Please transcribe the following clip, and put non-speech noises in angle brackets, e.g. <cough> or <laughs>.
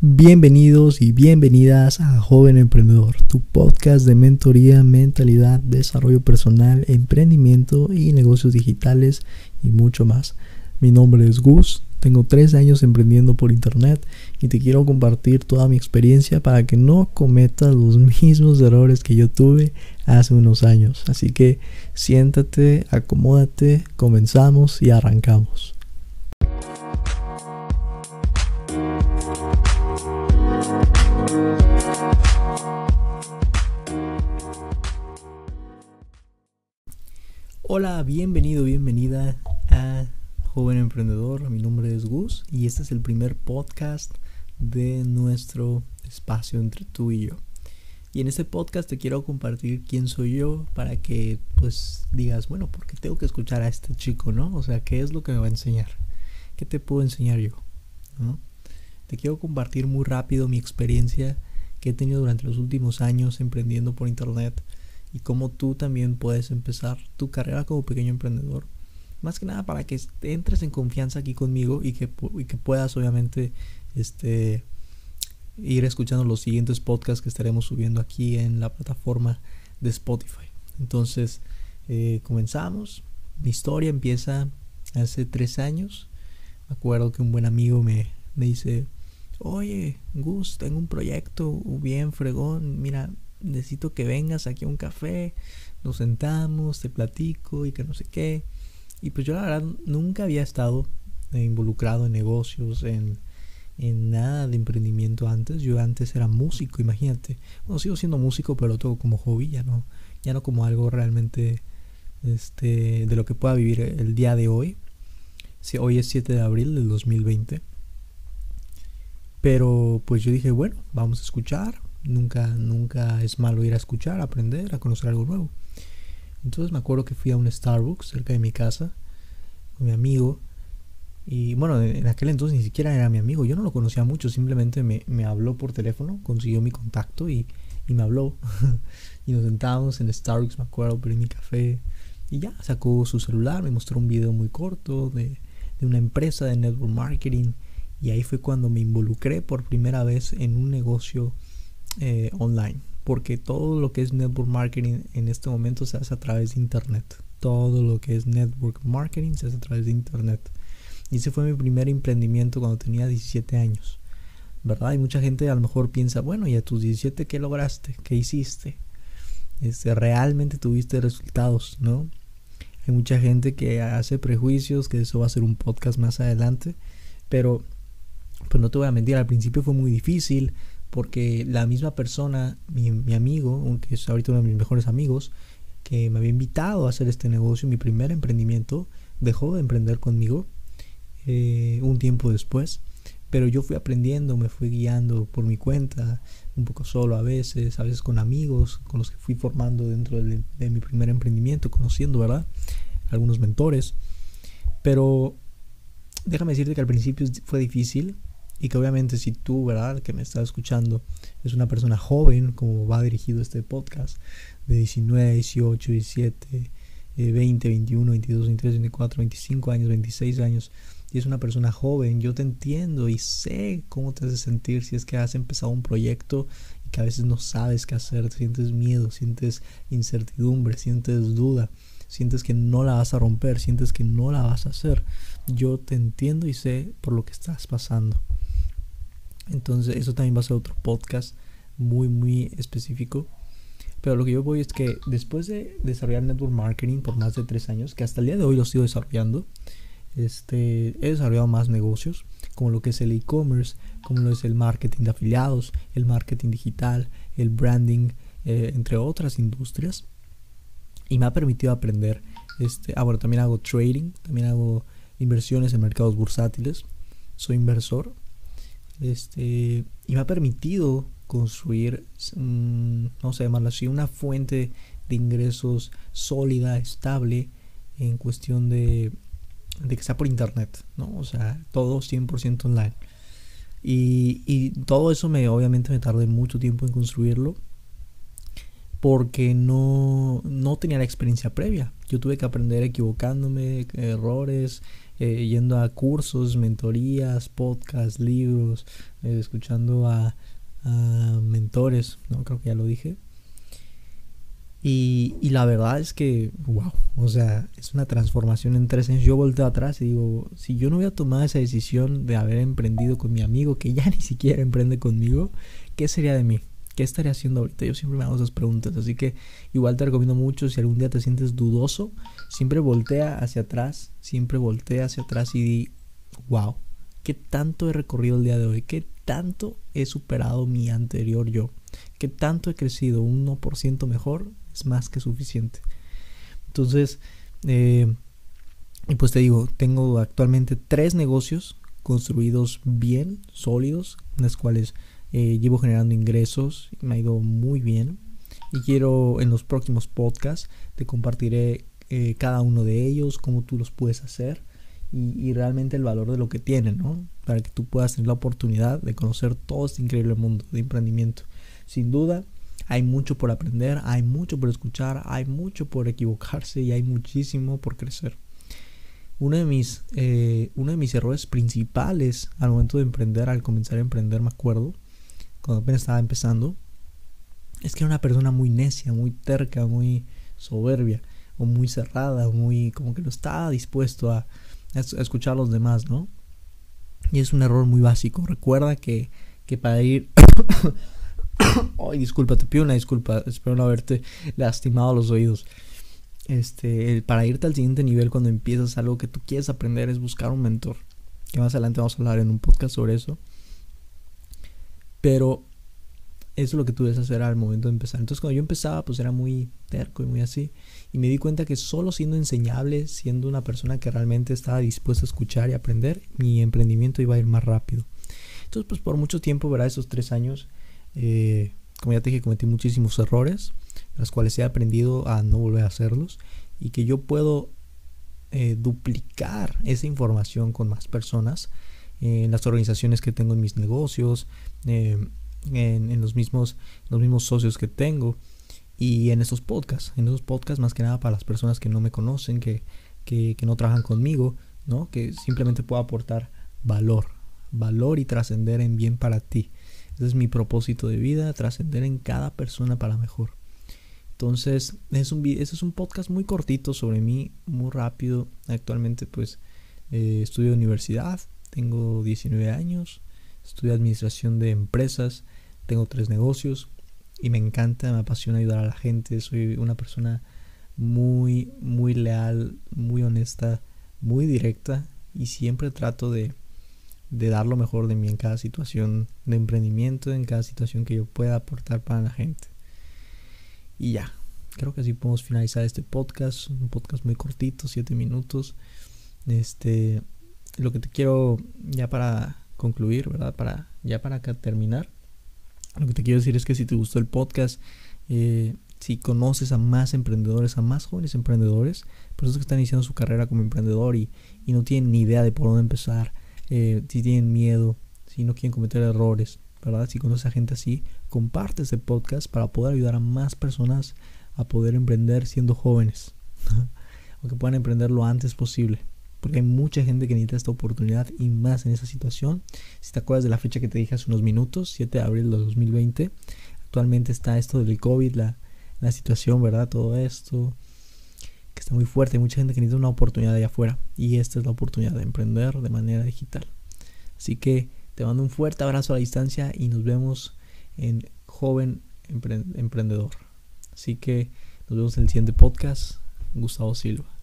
Bienvenidos y bienvenidas a Joven Emprendedor, tu podcast de mentoría, mentalidad, desarrollo personal, emprendimiento y negocios digitales y mucho más. Mi nombre es Gus, tengo tres años emprendiendo por internet y te quiero compartir toda mi experiencia para que no cometas los <laughs> mismos errores que yo tuve hace unos años. Así que siéntate, acomódate, comenzamos y arrancamos. Hola, bienvenido, bienvenida a Joven Emprendedor. Mi nombre es Gus y este es el primer podcast de nuestro espacio entre tú y yo. Y en este podcast te quiero compartir quién soy yo para que pues digas, bueno, ¿por qué tengo que escuchar a este chico, no? O sea, ¿qué es lo que me va a enseñar? ¿Qué te puedo enseñar yo? Te quiero compartir muy rápido mi experiencia que he tenido durante los últimos años emprendiendo por internet y cómo tú también puedes empezar tu carrera como pequeño emprendedor. Más que nada para que entres en confianza aquí conmigo y que, que puedas obviamente este, ir escuchando los siguientes podcasts que estaremos subiendo aquí en la plataforma de Spotify. Entonces, eh, comenzamos. Mi historia empieza hace tres años. Acuerdo que un buen amigo me, me dice, oye, Gus, tengo un proyecto bien fregón. Mira, necesito que vengas aquí a un café, nos sentamos, te platico y que no sé qué. Y pues yo la verdad nunca había estado involucrado en negocios, en, en nada de emprendimiento antes. Yo antes era músico, imagínate. Bueno, sigo siendo músico, pero todo como hobby, ya no, ya no como algo realmente este, de lo que pueda vivir el día de hoy. si hoy es 7 de abril del 2020. Pero pues yo dije, bueno, vamos a escuchar, Nunca, nunca es malo ir a escuchar, a aprender, a conocer algo nuevo. Entonces me acuerdo que fui a un Starbucks cerca de mi casa con mi amigo. Y bueno, en aquel entonces ni siquiera era mi amigo, yo no lo conocía mucho, simplemente me, me habló por teléfono, consiguió mi contacto y, y me habló. <laughs> y nos sentábamos en Starbucks, me acuerdo, pedí mi café. Y ya, sacó su celular, me mostró un video muy corto de, de una empresa de network marketing. Y ahí fue cuando me involucré por primera vez en un negocio eh, online. Porque todo lo que es network marketing en este momento se hace a través de internet. Todo lo que es network marketing se hace a través de internet. Y ese fue mi primer emprendimiento cuando tenía 17 años. ¿Verdad? Y mucha gente a lo mejor piensa, bueno, ¿y a tus 17 qué lograste? ¿Qué hiciste? Este, realmente tuviste resultados, ¿no? Hay mucha gente que hace prejuicios, que eso va a ser un podcast más adelante, pero pues no te voy a mentir, al principio fue muy difícil, porque la misma persona, mi, amigo, que es ahorita uno de mis mejores amigos, que me había invitado a hacer este negocio, mi primer emprendimiento, dejó de emprender conmigo eh, un tiempo después. Pero yo fui aprendiendo, me fui guiando por mi cuenta, un poco solo a veces, a veces con amigos, con los que fui formando dentro de, de mi primer emprendimiento, conociendo, ¿verdad? Algunos mentores. Pero déjame decirte que al principio fue difícil, y que obviamente si tú, ¿verdad? Que me estás escuchando, es una persona joven, como va dirigido este podcast, de 19, 18, 17, 20, 21, 22, 23, 24, 25 años, 26 años, y es una persona joven, yo te entiendo y sé cómo te hace sentir si es que has empezado un proyecto y que a veces no sabes qué hacer, sientes miedo, sientes incertidumbre, sientes duda, sientes que no la vas a romper, sientes que no la vas a hacer. Yo te entiendo y sé por lo que estás pasando. Entonces eso también va a ser otro podcast muy, muy específico. Pero lo que yo voy es que después de desarrollar network marketing por más de tres años, que hasta el día de hoy lo sigo desarrollando, este, he desarrollado más negocios, como lo que es el e-commerce, como lo es el marketing de afiliados, el marketing digital, el branding, eh, entre otras industrias. Y me ha permitido aprender, este, ah bueno, también hago trading, también hago inversiones en mercados bursátiles, soy inversor, este, y me ha permitido construir, no sé, llamarlo así, una fuente de ingresos sólida, estable, en cuestión de, de que sea por internet, ¿no? O sea, todo 100% online. Y, y, todo eso me obviamente me tardé mucho tiempo en construirlo porque no, no tenía la experiencia previa. Yo tuve que aprender equivocándome, errores, eh, yendo a cursos, mentorías, podcasts, libros, eh, escuchando a, a, mentores, ¿no? Creo que ya lo dije. Y, y, la verdad es que, wow, o sea, es una transformación en tres años. Yo volteo atrás y digo, si yo no hubiera tomado esa decisión de haber emprendido con mi amigo, que ya <laughs> ni siquiera emprende conmigo, ¿qué sería de mí? ¿Qué estaría haciendo ahorita? Yo siempre me hago esas preguntas, así que igual te recomiendo mucho, si algún día te sientes dudoso, siempre voltea hacia atrás, siempre voltea hacia atrás y di, wow, ¿qué tanto he recorrido el día de hoy? ¿Qué tanto he superado mi anterior yo? ¿Qué tanto he crecido? Un 1% mejor es más que suficiente. Entonces, eh, y pues te digo, tengo actualmente tres negocios construidos bien, sólidos, en los cuales eh, llevo generando ingresos, me ha ido muy bien. Y quiero en los próximos podcasts te compartiré eh, cada uno de ellos, cómo tú los puedes hacer y, y, realmente el valor de lo que tienen, ¿no? Para que tú puedas tener la oportunidad de conocer todo este increíble mundo de emprendimiento. Sin duda, hay mucho por aprender, hay mucho por escuchar, hay mucho por equivocarse y hay muchísimo por crecer. Uno de mis, eh, uno de mis errores principales al momento de emprender, al comenzar a emprender, me acuerdo, cuando apenas estaba empezando, es que era una persona muy necia, muy terca, muy soberbia, o muy cerrada, muy como que no estaba dispuesto a, escuchar a los demás, ¿no? Y es un error muy básico. Recuerda que, que para ir... <coughs> Ay, disculpa, te pido una disculpa. Espero no haberte lastimado los oídos. Este, para irte al siguiente nivel cuando empiezas algo que tú quieres aprender es buscar un mentor. Que más adelante vamos a hablar en un podcast sobre eso. Pero eso es lo que tú debes hacer al momento de empezar. Entonces cuando yo empezaba pues era muy terco y muy así. Y me di cuenta que solo siendo enseñable, siendo una persona que realmente estaba dispuesta a escuchar y aprender, mi emprendimiento iba a ir más rápido. Entonces pues por mucho tiempo, ¿verdad? Esos tres años, eh, como ya te dije, cometí muchísimos errores, los cuales he aprendido a no volver a hacerlos. Y que yo puedo eh, duplicar esa información con más personas en las organizaciones que tengo en mis negocios, eh, en, los, mismos, los mismos socios que tengo y en estos podcasts, en esos podcasts más que nada para las personas que no me conocen, que, que, no trabajan conmigo, ¿no? que simplemente puedo aportar valor, valor y trascender en bien para ti. Ese es mi propósito de vida, trascender en cada persona para mejor. Entonces, es un, es un podcast muy cortito sobre mí, muy rápido. Actualmente, pues, eh, estudio universidad, tengo 19 años, estudio administración de empresas, tengo tres negocios y me encanta, me apasiona ayudar a la gente, soy una persona muy, muy leal, muy honesta, muy directa y siempre trato de, de dar lo mejor de mí en cada situación de emprendimiento, en cada situación que yo pueda aportar para la gente. Y ya, creo que así podemos finalizar este podcast, un podcast muy cortito, siete minutos. Este, lo que te quiero ya para concluir, ¿verdad? Para ya para terminar, lo que te quiero decir es que si te gustó el podcast, eh, si conoces a más emprendedores, a más jóvenes emprendedores, personas que están iniciando su carrera como emprendedor y, y no tienen ni idea de por dónde empezar, eh, si tienen miedo, si no quieren cometer errores, ¿verdad? Si conoces a gente así, comparte este podcast para poder ayudar a más personas a poder emprender siendo jóvenes, <laughs> o que puedan emprender lo antes posible porque hay mucha gente que necesita esta oportunidad y más en esa situación. Si te acuerdas de la fecha que te dije hace unos minutos, 7 de abril de 2020, actualmente está esto del COVID, la, la situación, ¿verdad? Todo esto que está muy fuerte, hay mucha gente que necesita una oportunidad allá afuera y esta es la oportunidad de emprender de manera digital. Así que te mando un fuerte abrazo a la distancia y nos vemos en Joven Emprendedor. Así que nos vemos en el siguiente podcast. Gustavo Silva.